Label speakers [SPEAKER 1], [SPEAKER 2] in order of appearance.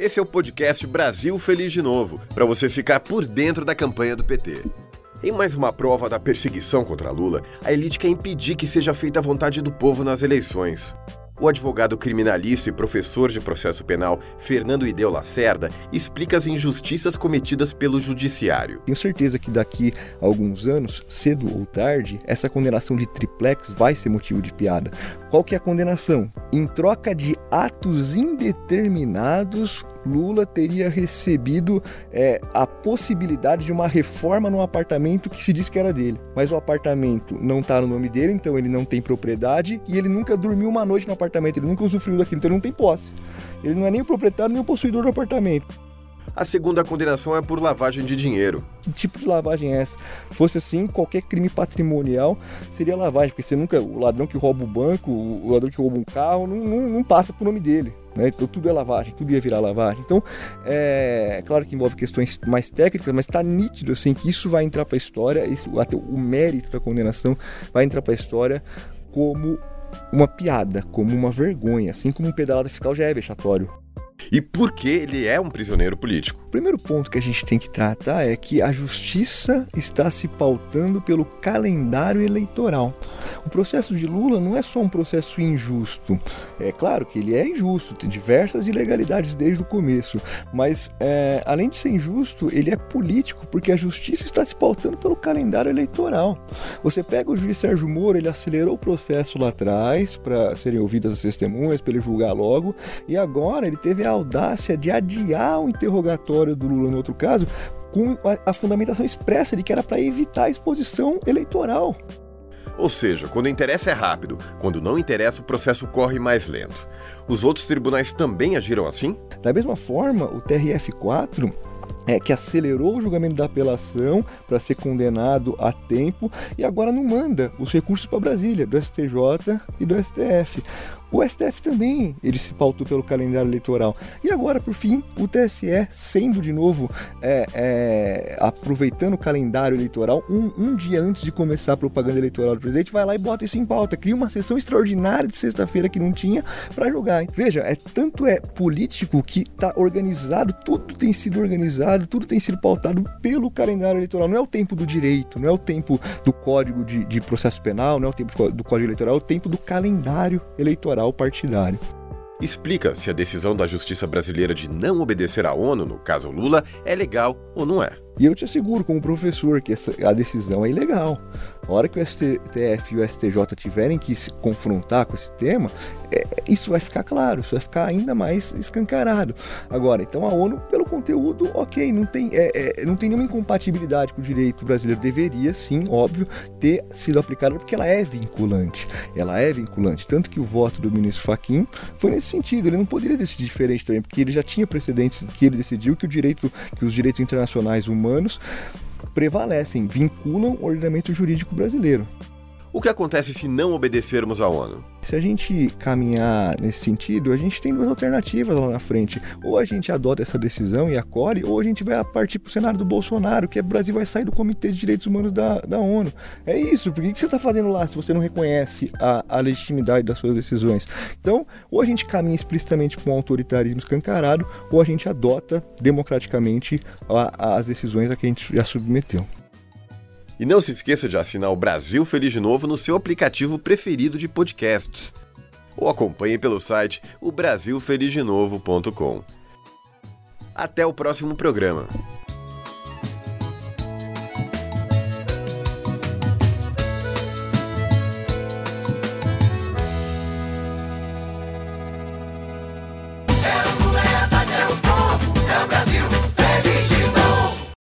[SPEAKER 1] Esse é o podcast Brasil Feliz de Novo, para você ficar por dentro da campanha do PT. Em mais uma prova da perseguição contra Lula, a elite quer impedir que seja feita a vontade do povo nas eleições. O advogado criminalista e professor de processo penal Fernando Ideu Lacerda explica as injustiças cometidas pelo judiciário.
[SPEAKER 2] Tenho certeza que daqui a alguns anos, cedo ou tarde, essa condenação de triplex vai ser motivo de piada. Qual que é a condenação? Em troca de atos indeterminados, Lula teria recebido é, a possibilidade de uma reforma no apartamento que se diz que era dele. Mas o apartamento não está no nome dele, então ele não tem propriedade e ele nunca dormiu uma noite no apartamento apartamento, ele nunca usufruiu daquilo, então ele não tem posse. Ele não é nem o proprietário nem o possuidor do apartamento.
[SPEAKER 1] A segunda condenação é por lavagem de dinheiro.
[SPEAKER 2] Que tipo de lavagem é essa? Se fosse assim, qualquer crime patrimonial seria lavagem, porque você nunca. O ladrão que rouba o banco, o ladrão que rouba um carro, não, não, não passa por nome dele. Né? Então tudo é lavagem, tudo ia virar lavagem. Então, é, é claro que envolve questões mais técnicas, mas está nítido assim que isso vai entrar para a história, isso, até o mérito da condenação vai entrar para a história como uma piada, como uma vergonha, assim como um pedalada fiscal já é vexatório.
[SPEAKER 1] E por que ele é um prisioneiro político?
[SPEAKER 2] O primeiro ponto que a gente tem que tratar é que a justiça está se pautando pelo calendário eleitoral. O processo de Lula não é só um processo injusto. É claro que ele é injusto, tem diversas ilegalidades desde o começo, mas é, além de ser injusto, ele é político porque a justiça está se pautando pelo calendário eleitoral. Você pega o juiz Sérgio Moro, ele acelerou o processo lá atrás para serem ouvidas as testemunhas, para ele julgar logo, e agora ele teve a audácia de adiar o interrogatório do Lula no outro caso com a fundamentação expressa de que era para evitar a exposição eleitoral.
[SPEAKER 1] Ou seja, quando interessa é rápido, quando não interessa o processo corre mais lento. Os outros tribunais também agiram assim?
[SPEAKER 2] Da mesma forma, o TRF4 é, que acelerou o julgamento da apelação para ser condenado a tempo e agora não manda os recursos para Brasília, do STJ e do STF. O STF também, ele se pautou pelo calendário eleitoral. E agora, por fim, o TSE, sendo de novo, é, é, aproveitando o calendário eleitoral, um, um, dia antes de começar a propaganda eleitoral do presidente, vai lá e bota isso em pauta. Cria uma sessão extraordinária de sexta-feira que não tinha para julgar. Veja, é tanto é político que está organizado, tudo tem sido organizado, tudo tem sido pautado pelo calendário eleitoral. Não é o tempo do direito, não é o tempo do código de, de processo penal, não é o tempo do código eleitoral, é o tempo do calendário eleitoral partidário.
[SPEAKER 1] Explica se a decisão da justiça brasileira de não obedecer à ONU, no caso Lula, é legal ou não é.
[SPEAKER 2] E eu te asseguro, como professor, que essa, a decisão é ilegal. A hora que o STF e o STJ tiverem que se confrontar com esse tema, é, isso vai ficar claro, isso vai ficar ainda mais escancarado. Agora, então a ONU, pelo conteúdo, ok, não tem, é, é, não tem nenhuma incompatibilidade com o direito brasileiro. Deveria, sim, óbvio, ter sido aplicada, porque ela é vinculante. Ela é vinculante. Tanto que o voto do ministro Faquim foi nesse sentido. Ele não poderia decidir diferente também, porque ele já tinha precedentes que ele decidiu que, o direito, que os direitos internacionais humanos prevalecem, vinculam o ordenamento jurídico brasileiro.
[SPEAKER 1] O que acontece se não obedecermos à ONU?
[SPEAKER 2] Se a gente caminhar nesse sentido, a gente tem duas alternativas lá na frente. Ou a gente adota essa decisão e acolhe, ou a gente vai partir para o cenário do Bolsonaro, que é o Brasil vai sair do Comitê de Direitos Humanos da, da ONU. É isso, porque o que você está fazendo lá se você não reconhece a, a legitimidade das suas decisões? Então, ou a gente caminha explicitamente com um autoritarismo escancarado, ou a gente adota democraticamente a, as decisões a que a gente já submeteu.
[SPEAKER 1] E não se esqueça de assinar o Brasil Feliz de Novo no seu aplicativo preferido de podcasts. Ou acompanhe pelo site o. Até o próximo programa.